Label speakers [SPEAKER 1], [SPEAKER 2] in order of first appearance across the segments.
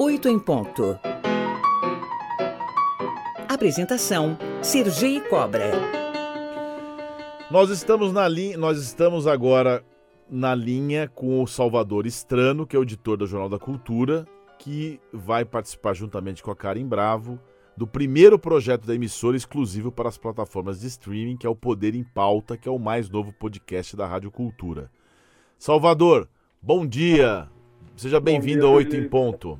[SPEAKER 1] Oito em ponto. Apresentação: Sergi Cobra.
[SPEAKER 2] Nós estamos na linha, nós estamos agora na linha com o Salvador Estrano, que é o editor do Jornal da Cultura, que vai participar juntamente com a Karen Bravo do primeiro projeto da emissora exclusivo para as plataformas de streaming, que é o Poder em Pauta, que é o mais novo podcast da Rádio Cultura. Salvador, bom dia. Seja bem-vindo a Oito em Ponto.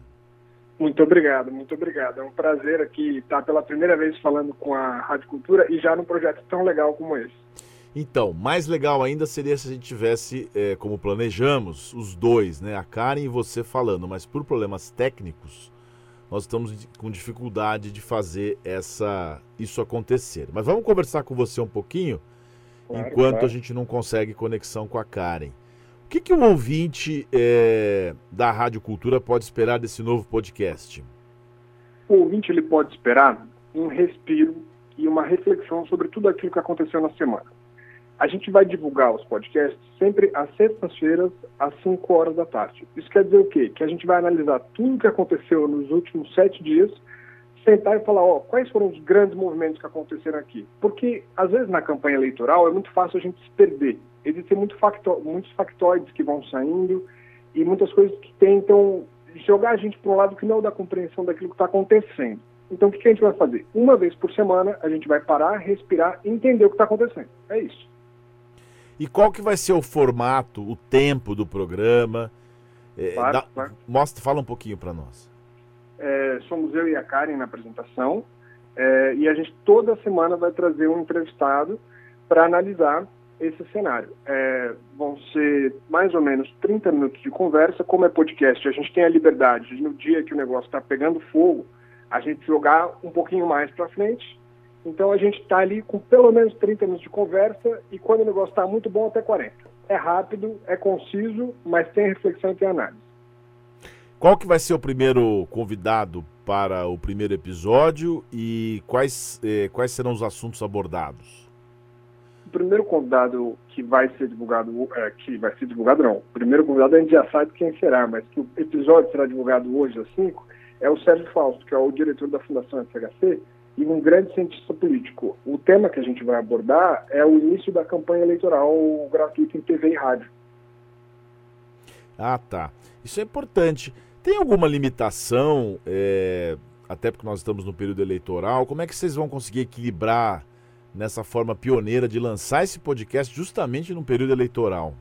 [SPEAKER 3] Muito obrigado, muito obrigado. É um prazer aqui estar pela primeira vez falando com a Rádio Cultura e já num projeto tão legal como esse.
[SPEAKER 2] Então, mais legal ainda seria se a gente tivesse, é, como planejamos, os dois, né? A Karen e você falando, mas por problemas técnicos, nós estamos com dificuldade de fazer essa, isso acontecer. Mas vamos conversar com você um pouquinho, claro, enquanto claro. a gente não consegue conexão com a Karen. O que, que o ouvinte é, da Rádio Cultura pode esperar desse novo podcast?
[SPEAKER 3] O ouvinte ele pode esperar um respiro e uma reflexão sobre tudo aquilo que aconteceu na semana. A gente vai divulgar os podcasts sempre às sextas-feiras, às 5 horas da tarde. Isso quer dizer o quê? Que a gente vai analisar tudo o que aconteceu nos últimos sete dias, sentar e falar, ó, quais foram os grandes movimentos que aconteceram aqui. Porque, às vezes, na campanha eleitoral, é muito fácil a gente se perder existem muito facto, muitos factoides que vão saindo e muitas coisas que tentam jogar a gente para um lado que não dá compreensão daquilo que está acontecendo. Então, o que, que a gente vai fazer? Uma vez por semana, a gente vai parar, respirar e entender o que está acontecendo. É isso.
[SPEAKER 2] E qual que vai ser o formato, o tempo do programa? É, claro, dá, claro. Mostra, fala um pouquinho para nós.
[SPEAKER 3] É, somos eu e a Karen na apresentação é, e a gente toda semana vai trazer um entrevistado para analisar esse cenário. É, vão ser mais ou menos 30 minutos de conversa. Como é podcast, a gente tem a liberdade de, no dia que o negócio está pegando fogo, a gente jogar um pouquinho mais para frente. Então a gente está ali com pelo menos 30 minutos de conversa e quando o negócio está muito bom, até 40. É rápido, é conciso, mas tem reflexão e tem análise.
[SPEAKER 2] Qual que vai ser o primeiro convidado para o primeiro episódio e quais, eh, quais serão os assuntos abordados?
[SPEAKER 3] o primeiro convidado que vai ser divulgado, é, que vai ser divulgado não, o primeiro convidado a gente já sabe quem será, mas que o episódio será divulgado hoje às 5, é o Sérgio Fausto, que é o diretor da Fundação FHC e um grande cientista político. O tema que a gente vai abordar é o início da campanha eleitoral gratuita em TV e rádio.
[SPEAKER 2] Ah, tá. Isso é importante. Tem alguma limitação, é, até porque nós estamos no período eleitoral, como é que vocês vão conseguir equilibrar nessa forma pioneira de lançar esse podcast justamente no período eleitoral?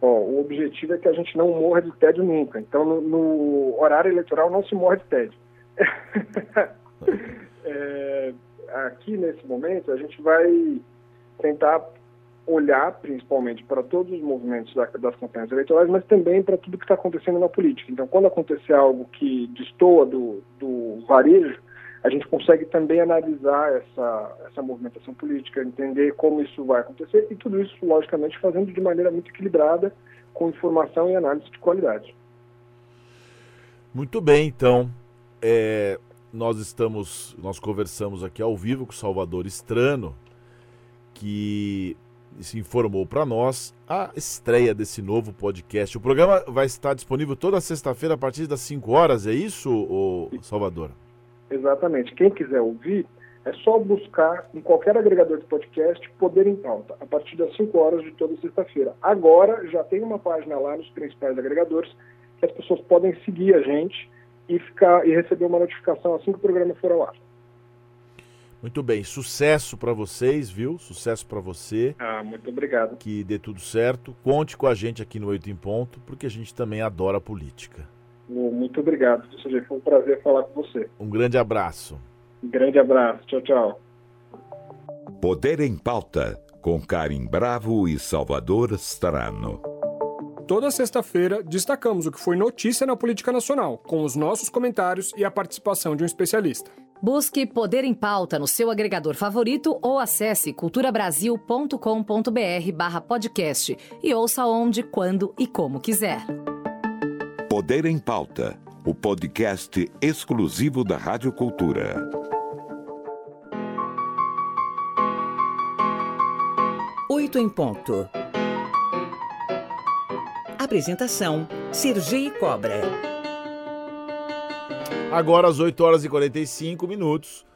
[SPEAKER 3] Bom, o objetivo é que a gente não morra de tédio nunca. Então, no, no horário eleitoral não se morre de tédio. é, aqui, nesse momento, a gente vai tentar olhar principalmente para todos os movimentos da, das campanhas eleitorais, mas também para tudo que está acontecendo na política. Então, quando acontecer algo que destoa do, do varejo, a gente consegue também analisar essa, essa movimentação política, entender como isso vai acontecer e tudo isso, logicamente, fazendo de maneira muito equilibrada, com informação e análise de qualidade.
[SPEAKER 2] Muito bem, então. É, nós estamos, nós conversamos aqui ao vivo com Salvador Estrano, que se informou para nós a estreia desse novo podcast. O programa vai estar disponível toda sexta-feira a partir das 5 horas, é isso, Salvador?
[SPEAKER 3] Exatamente. Quem quiser ouvir, é só buscar em qualquer agregador de podcast Poder em Pauta, a partir das 5 horas de toda sexta-feira. Agora já tem uma página lá nos principais agregadores que as pessoas podem seguir a gente e, ficar, e receber uma notificação assim que o programa for ao ar.
[SPEAKER 2] Muito bem, sucesso para vocês, viu? Sucesso para você.
[SPEAKER 3] Ah, muito obrigado.
[SPEAKER 2] Que dê tudo certo. Conte com a gente aqui no Oito em Ponto, porque a gente também adora política.
[SPEAKER 3] Muito obrigado, Foi um prazer falar com você.
[SPEAKER 2] Um grande abraço.
[SPEAKER 3] Um grande abraço. Tchau, tchau.
[SPEAKER 4] Poder em Pauta, com Karim Bravo e Salvador Strano.
[SPEAKER 5] Toda sexta-feira, destacamos o que foi notícia na política nacional, com os nossos comentários e a participação de um especialista.
[SPEAKER 1] Busque Poder em Pauta no seu agregador favorito ou acesse culturabrasil.com.br barra podcast e ouça onde, quando e como quiser.
[SPEAKER 4] Poder em Pauta, o podcast exclusivo da Rádio Cultura.
[SPEAKER 1] Oito em ponto. Apresentação: Sergi Cobra.
[SPEAKER 2] Agora às 8 horas e 45 minutos,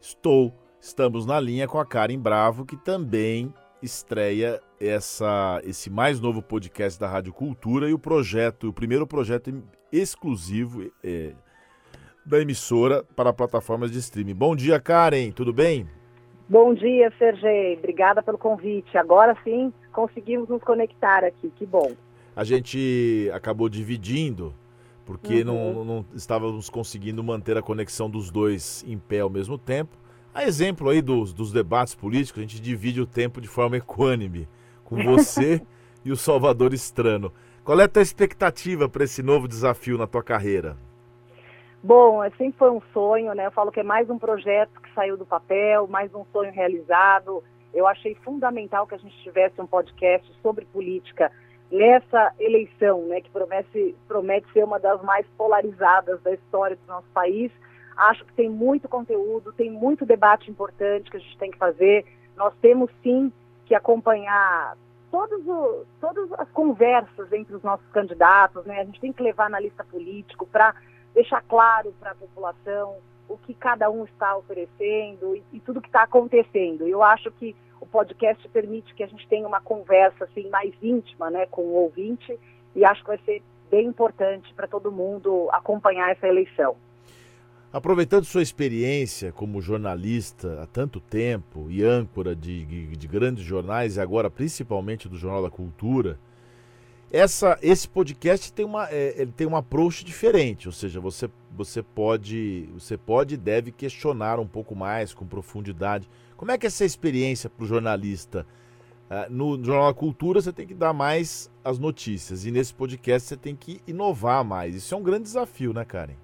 [SPEAKER 2] estou, estamos na linha com a Karen Bravo, que também estreia essa, esse mais novo podcast da Rádio Cultura e o projeto, o primeiro projeto exclusivo é, da emissora para plataformas de streaming. Bom dia, Karen, tudo bem?
[SPEAKER 6] Bom dia, Sergei. Obrigada pelo convite. Agora sim conseguimos nos conectar aqui, que bom.
[SPEAKER 2] A gente acabou dividindo porque uhum. não, não estávamos conseguindo manter a conexão dos dois em pé ao mesmo tempo. A exemplo aí dos, dos debates políticos, a gente divide o tempo de forma equânime, com você e o Salvador Estrano. Qual é a tua expectativa para esse novo desafio na tua carreira?
[SPEAKER 6] Bom, sempre foi um sonho, né? Eu falo que é mais um projeto que saiu do papel, mais um sonho realizado. Eu achei fundamental que a gente tivesse um podcast sobre política nessa eleição, né, que promete, promete ser uma das mais polarizadas da história do nosso país. Acho que tem muito conteúdo, tem muito debate importante que a gente tem que fazer. Nós temos sim que acompanhar todos o, todas as conversas entre os nossos candidatos, né? A gente tem que levar na lista político para deixar claro para a população o que cada um está oferecendo e, e tudo que está acontecendo. Eu acho que o podcast permite que a gente tenha uma conversa assim mais íntima, né, com o ouvinte e acho que vai ser bem importante para todo mundo acompanhar essa eleição.
[SPEAKER 2] Aproveitando sua experiência como jornalista há tanto tempo e âncora de, de, de grandes jornais e agora principalmente do Jornal da Cultura, essa, esse podcast tem uma, é, ele tem um approach diferente, ou seja, você, você pode você pode e deve questionar um pouco mais, com profundidade. Como é que é essa experiência para o jornalista? Uh, no Jornal da Cultura você tem que dar mais as notícias e nesse podcast você tem que inovar mais. Isso é um grande desafio, né, Karen?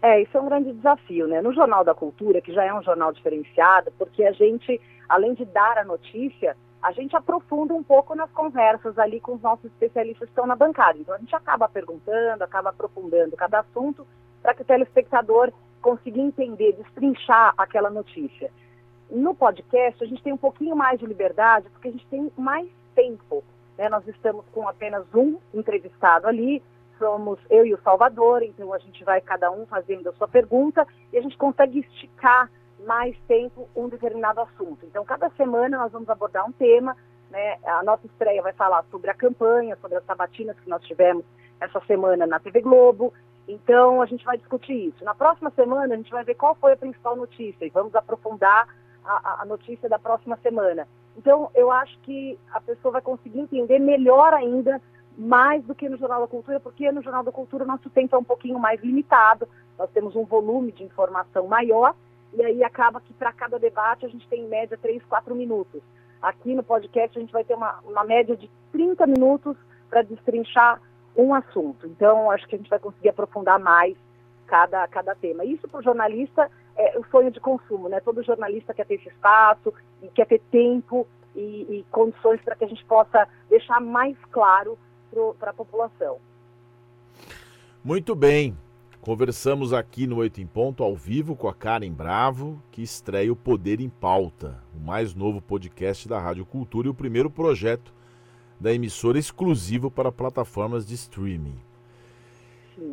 [SPEAKER 6] É, isso é um grande desafio, né? No Jornal da Cultura, que já é um jornal diferenciado, porque a gente, além de dar a notícia, a gente aprofunda um pouco nas conversas ali com os nossos especialistas que estão na bancada. Então a gente acaba perguntando, acaba aprofundando cada assunto para que o telespectador consiga entender, destrinchar aquela notícia. No podcast a gente tem um pouquinho mais de liberdade porque a gente tem mais tempo. Né? Nós estamos com apenas um entrevistado ali, somos eu e o Salvador, então a gente vai cada um fazendo a sua pergunta e a gente consegue esticar mais tempo um determinado assunto. Então, cada semana nós vamos abordar um tema, né? A nossa estreia vai falar sobre a campanha, sobre as sabatinas que nós tivemos essa semana na TV Globo. Então, a gente vai discutir isso. Na próxima semana, a gente vai ver qual foi a principal notícia e vamos aprofundar a, a notícia da próxima semana. Então, eu acho que a pessoa vai conseguir entender melhor ainda, mais do que no Jornal da Cultura, porque no Jornal da Cultura nosso tempo é um pouquinho mais limitado, nós temos um volume de informação maior e aí acaba que para cada debate a gente tem em média 3, 4 minutos. Aqui no podcast a gente vai ter uma, uma média de 30 minutos para destrinchar um assunto. Então, acho que a gente vai conseguir aprofundar mais cada, cada tema. Isso para o jornalista é o sonho de consumo, né? Todo jornalista quer ter esse espaço, quer ter tempo e, e condições para que a gente possa deixar mais claro para a população.
[SPEAKER 2] Muito bem. Conversamos aqui no Oito em Ponto, ao vivo, com a Karen Bravo, que estreia o Poder em Pauta, o mais novo podcast da Rádio Cultura e o primeiro projeto da emissora exclusivo para plataformas de streaming.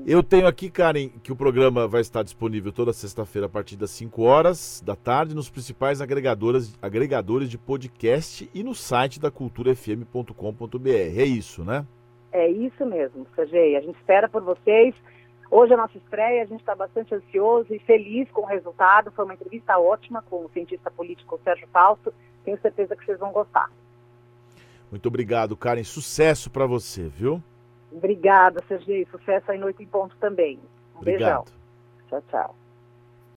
[SPEAKER 2] Eu tenho aqui, Karen, que o programa vai estar disponível toda sexta-feira a partir das 5 horas da tarde nos principais agregadores, agregadores de podcast e no site da culturafm.com.br. É isso, né?
[SPEAKER 6] É isso mesmo, Sergei. A gente espera por vocês. Hoje é a nossa estreia, a gente está bastante ansioso e feliz com o resultado. Foi uma entrevista ótima com o cientista político Sérgio Fausto. Tenho certeza que vocês vão gostar.
[SPEAKER 2] Muito obrigado, Karen. Sucesso para você, viu?
[SPEAKER 6] Obrigada, Sergei. Sucesso aí Noite em Ponto também. Um
[SPEAKER 2] obrigado.
[SPEAKER 6] beijão. Tchau, tchau.